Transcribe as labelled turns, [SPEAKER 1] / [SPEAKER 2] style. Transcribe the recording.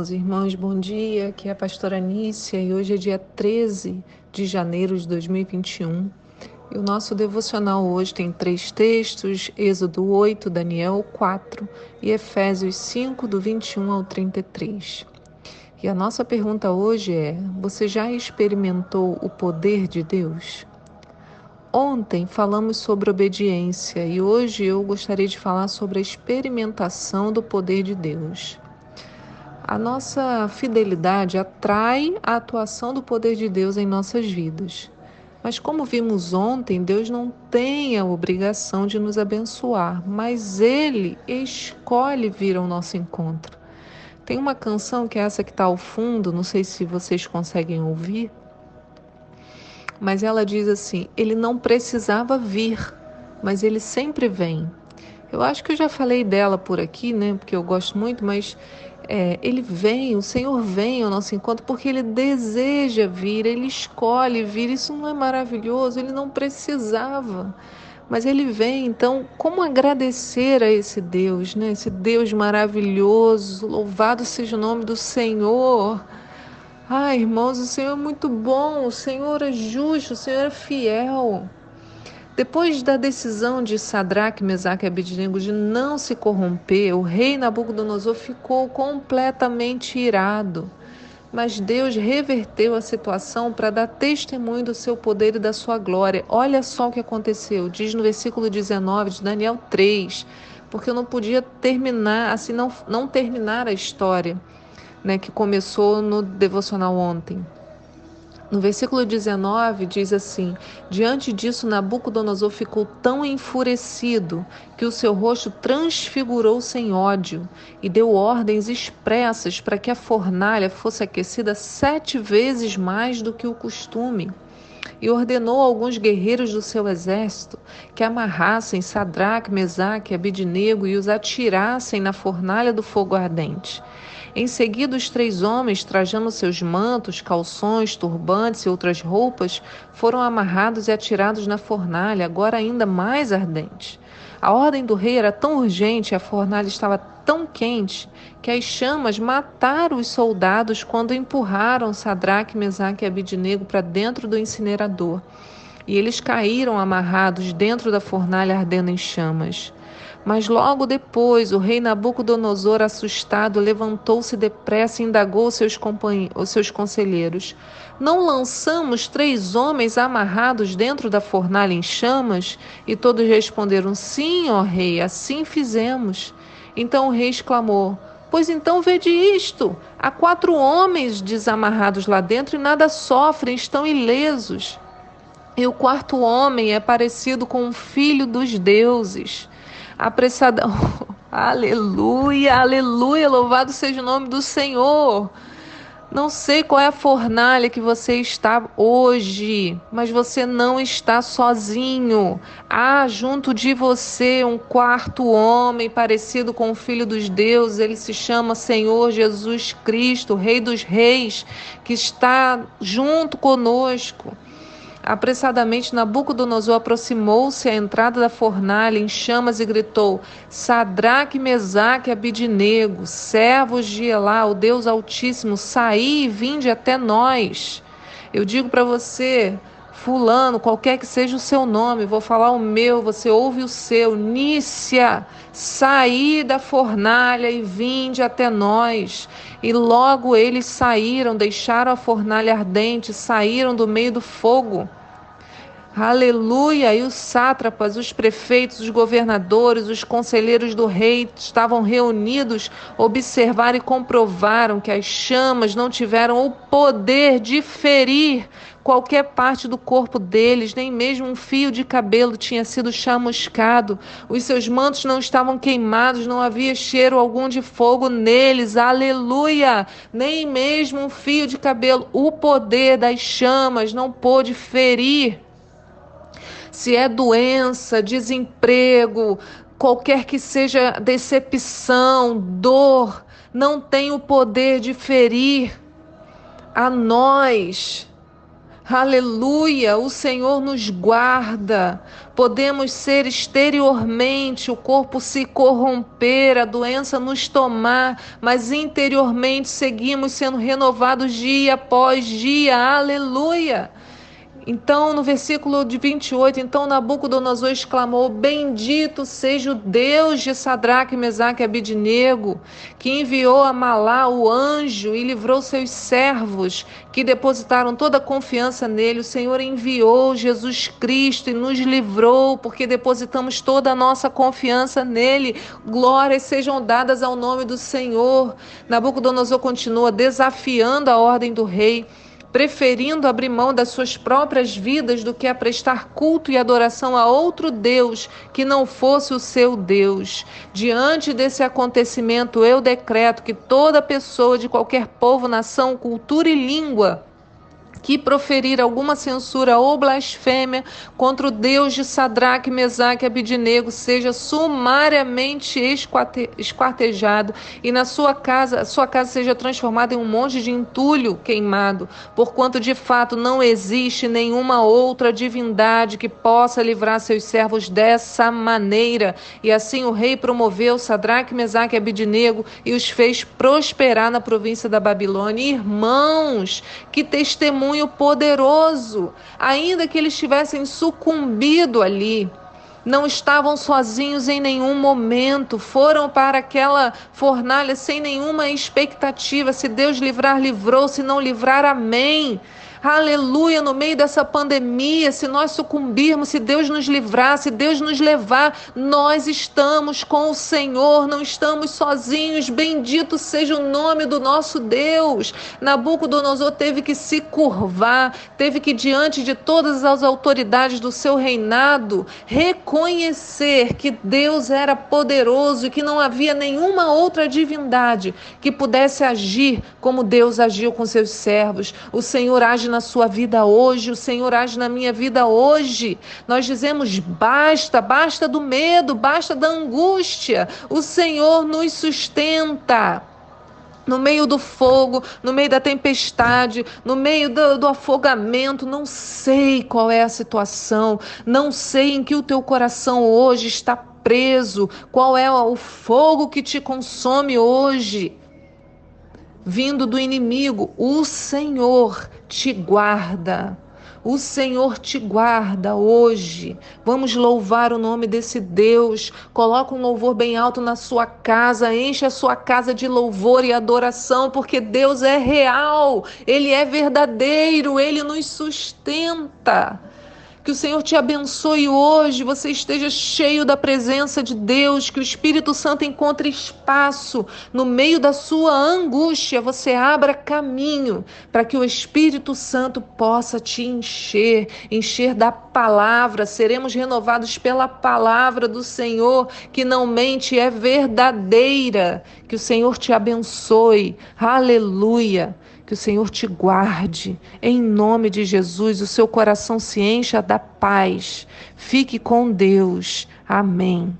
[SPEAKER 1] irmãos e irmãs, bom dia. Aqui é a pastora Anícia e hoje é dia 13 de janeiro de 2021. E o nosso devocional hoje tem três textos: Êxodo 8, Daniel 4 e Efésios 5, do 21 ao 33. E a nossa pergunta hoje é: você já experimentou o poder de Deus? Ontem falamos sobre obediência e hoje eu gostaria de falar sobre a experimentação do poder de Deus. A nossa fidelidade atrai a atuação do poder de Deus em nossas vidas. Mas, como vimos ontem, Deus não tem a obrigação de nos abençoar, mas Ele escolhe vir ao nosso encontro. Tem uma canção que é essa que está ao fundo, não sei se vocês conseguem ouvir, mas ela diz assim: Ele não precisava vir, mas Ele sempre vem. Eu acho que eu já falei dela por aqui, né? Porque eu gosto muito, mas é, ele vem, o Senhor vem ao nosso encontro porque ele deseja vir, ele escolhe vir. Isso não é maravilhoso? Ele não precisava, mas ele vem. Então, como agradecer a esse Deus, né? Esse Deus maravilhoso, louvado seja o nome do Senhor. Ai, irmãos, o Senhor é muito bom, o Senhor é justo, o Senhor é fiel. Depois da decisão de Sadraque, Mesaque e Abednego de não se corromper, o rei Nabucodonosor ficou completamente irado. Mas Deus reverteu a situação para dar testemunho do seu poder e da sua glória. Olha só o que aconteceu, diz no versículo 19 de Daniel 3, porque eu não podia terminar, assim, não, não terminar a história né, que começou no devocional ontem. No versículo 19 diz assim: Diante disso, Nabucodonosor ficou tão enfurecido que o seu rosto transfigurou-se em ódio e deu ordens expressas para que a fornalha fosse aquecida sete vezes mais do que o costume. E ordenou a alguns guerreiros do seu exército que amarrassem Sadraque, Mesaque Abidnego e os atirassem na fornalha do fogo ardente. Em seguida, os três homens, trajando seus mantos, calções, turbantes e outras roupas, foram amarrados e atirados na fornalha, agora ainda mais ardente. A ordem do rei era tão urgente e a fornalha estava tão quente que as chamas mataram os soldados quando empurraram Sadraque, Mesaque e Abidnego para dentro do incinerador. E eles caíram amarrados dentro da fornalha ardendo em chamas. Mas logo depois, o rei Nabucodonosor, assustado, levantou-se depressa e indagou seus, os seus conselheiros: Não lançamos três homens amarrados dentro da fornalha em chamas? E todos responderam: Sim, ó rei, assim fizemos. Então o rei exclamou: Pois então vede isto: há quatro homens desamarrados lá dentro e nada sofrem, estão ilesos. E o quarto homem é parecido com um filho dos deuses apressada. aleluia, aleluia, louvado seja o nome do Senhor. Não sei qual é a fornalha que você está hoje, mas você não está sozinho. Há junto de você um quarto homem parecido com o Filho dos Deuses. Ele se chama Senhor Jesus Cristo, Rei dos Reis, que está junto conosco. Apressadamente, Nabucodonosor aproximou-se à entrada da fornalha em chamas e gritou: Sadraque, Mesaque Abidinego, servos de Elá, o Deus Altíssimo, saí e vinde até nós. Eu digo para você, Fulano, qualquer que seja o seu nome, vou falar o meu, você ouve o seu. Nícia, saí da fornalha e vinde até nós. E logo eles saíram, deixaram a fornalha ardente, saíram do meio do fogo. Aleluia! E os sátrapas, os prefeitos, os governadores, os conselheiros do rei estavam reunidos, observaram e comprovaram que as chamas não tiveram o poder de ferir qualquer parte do corpo deles, nem mesmo um fio de cabelo tinha sido chamuscado. Os seus mantos não estavam queimados, não havia cheiro algum de fogo neles. Aleluia! Nem mesmo um fio de cabelo. O poder das chamas não pôde ferir se é doença, desemprego, qualquer que seja decepção, dor, não tem o poder de ferir a nós. Aleluia! O Senhor nos guarda. Podemos ser exteriormente, o corpo se corromper, a doença nos tomar, mas interiormente seguimos sendo renovados dia após dia. Aleluia! Então, no versículo de 28, então Nabucodonosor exclamou: Bendito seja o Deus de Sadraque, Mesaque e Abidnego, que enviou a Malá o anjo e livrou seus servos, que depositaram toda a confiança nele. O Senhor enviou Jesus Cristo e nos livrou, porque depositamos toda a nossa confiança nele. Glórias sejam dadas ao nome do Senhor. Nabucodonosor continua desafiando a ordem do rei preferindo abrir mão das suas próprias vidas do que a prestar culto e adoração a outro Deus que não fosse o seu Deus. Diante desse acontecimento, eu decreto que toda pessoa de qualquer povo, nação, cultura e língua que proferir alguma censura ou blasfêmia contra o Deus de Sadraque, Mesaque e Abidinego seja sumariamente esquartejado e na sua casa, sua casa seja transformada em um monte de entulho queimado, porquanto de fato não existe nenhuma outra divindade que possa livrar seus servos dessa maneira. E assim o rei promoveu Sadraque, Mesaque e Abidinego e os fez prosperar na província da Babilônia. Irmãos, que testemunho testemunho poderoso, ainda que eles tivessem sucumbido ali. Não estavam sozinhos em nenhum momento, foram para aquela fornalha sem nenhuma expectativa. Se Deus livrar, livrou, se não livrar, amém. Aleluia, no meio dessa pandemia, se nós sucumbirmos, se Deus nos livrar, se Deus nos levar, nós estamos com o Senhor, não estamos sozinhos. Bendito seja o nome do nosso Deus. Nabucodonosor teve que se curvar, teve que, diante de todas as autoridades do seu reinado, reconhecer que Deus era poderoso e que não havia nenhuma outra divindade que pudesse agir como Deus agiu com seus servos. O Senhor age na sua vida hoje, o Senhor age na minha vida hoje. Nós dizemos basta, basta do medo, basta da angústia. O Senhor nos sustenta no meio do fogo, no meio da tempestade, no meio do, do, afogamento. Não sei qual é a situação, não sei em que o teu coração hoje está preso, qual é o fogo que te consome hoje vindo do inimigo, o Senhor te guarda. O Senhor te guarda hoje. Vamos louvar o nome desse Deus. Coloca um louvor bem alto na sua casa, enche a sua casa de louvor e adoração, porque Deus é real, ele é verdadeiro, ele nos sustenta. Que o Senhor te abençoe hoje, você esteja cheio da presença de Deus, que o Espírito Santo encontre espaço no meio da sua angústia, você abra caminho para que o Espírito Santo possa te encher, encher da palavra. Seremos renovados pela palavra do Senhor, que não mente, é verdadeira. Que o Senhor te abençoe. Aleluia. Que o Senhor te guarde. Em nome de Jesus, o seu coração se encha da paz. Fique com Deus. Amém.